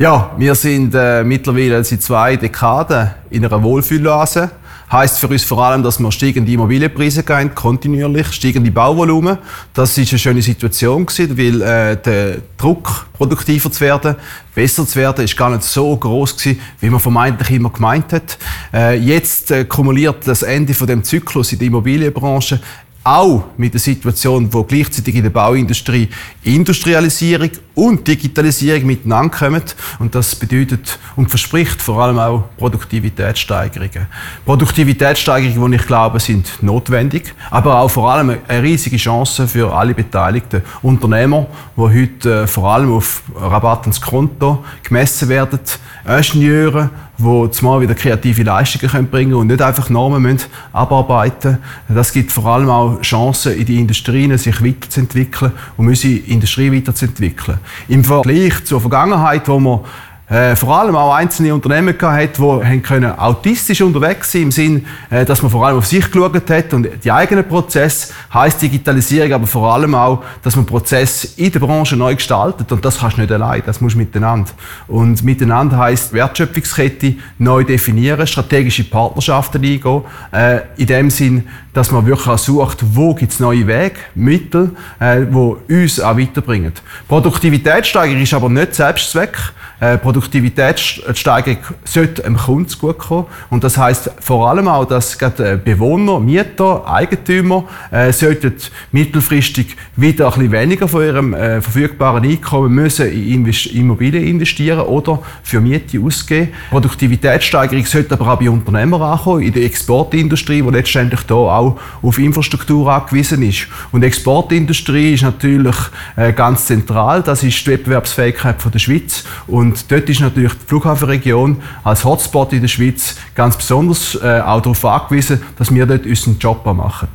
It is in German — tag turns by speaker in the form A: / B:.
A: Ja, wir sind äh, mittlerweile seit zwei Dekaden in einer Wohlfühloase. Heißt für uns vor allem, dass wir steigende Immobilienpreise gehen, kontinuierlich, steigende Bauvolumen. Das ist eine schöne Situation gewesen, weil äh, der Druck, produktiver zu werden, besser zu werden, ist gar nicht so groß gewesen, wie man vermeintlich immer gemeint hat. Äh, jetzt äh, kumuliert das Ende von dem Zyklus in der Immobilienbranche auch mit der Situation, wo gleichzeitig in der Bauindustrie Industrialisierung und Digitalisierung miteinander kommen. Und das bedeutet und verspricht vor allem auch Produktivitätssteigerungen. Produktivitätssteigerungen, die ich glaube, sind notwendig, aber auch vor allem eine riesige Chance für alle beteiligten Unternehmer, die heute äh, vor allem auf Rabatt ins Konto gemessen werden, Ingenieure, die zumal wieder kreative Leistungen bringen können und nicht einfach Normen abarbeiten müssen. Das gibt vor allem auch Chancen in die Industrien, sich weiterzuentwickeln und unsere Industrie weiterzuentwickeln. Im Vergleich zur Vergangenheit, wo wir äh, vor allem auch einzelne Unternehmen gehabt, die haben können autistisch unterwegs sein im Sinn, äh, dass man vor allem auf sich geschaut hat und die eigenen Prozesse heißt Digitalisierung, aber vor allem auch, dass man Prozesse in der Branche neu gestaltet und das kannst du nicht allein, das muss miteinander. Und miteinander heißt Wertschöpfungskette neu definieren, strategische Partnerschaften eingehen, äh, in dem Sinn, dass man wirklich auch sucht, wo gibt es neue Wege, Mittel, äh, wo uns auch weiterbringen. Produktivitätssteigerung ist aber nicht Selbstzweck. Äh, Produktivitätssteigerung sollte dem Kunden zugutekommen. Und das heißt vor allem auch, dass äh, Bewohner, Mieter, Eigentümer äh, sollten mittelfristig wieder ein bisschen weniger von ihrem äh, verfügbaren Einkommen müssen in Immobilien investieren oder für Miete ausgeben. Produktivitätssteigerung sollte aber auch bei Unternehmern ankommen, in der Exportindustrie, die letztendlich hier auch auf Infrastruktur angewiesen ist. Und Exportindustrie ist natürlich äh, ganz zentral. Das ist die Wettbewerbsfähigkeit von der Schweiz und dort ist natürlich die Flughafenregion als Hotspot in der Schweiz ganz besonders äh, auch darauf angewiesen, dass wir dort unseren Job machen.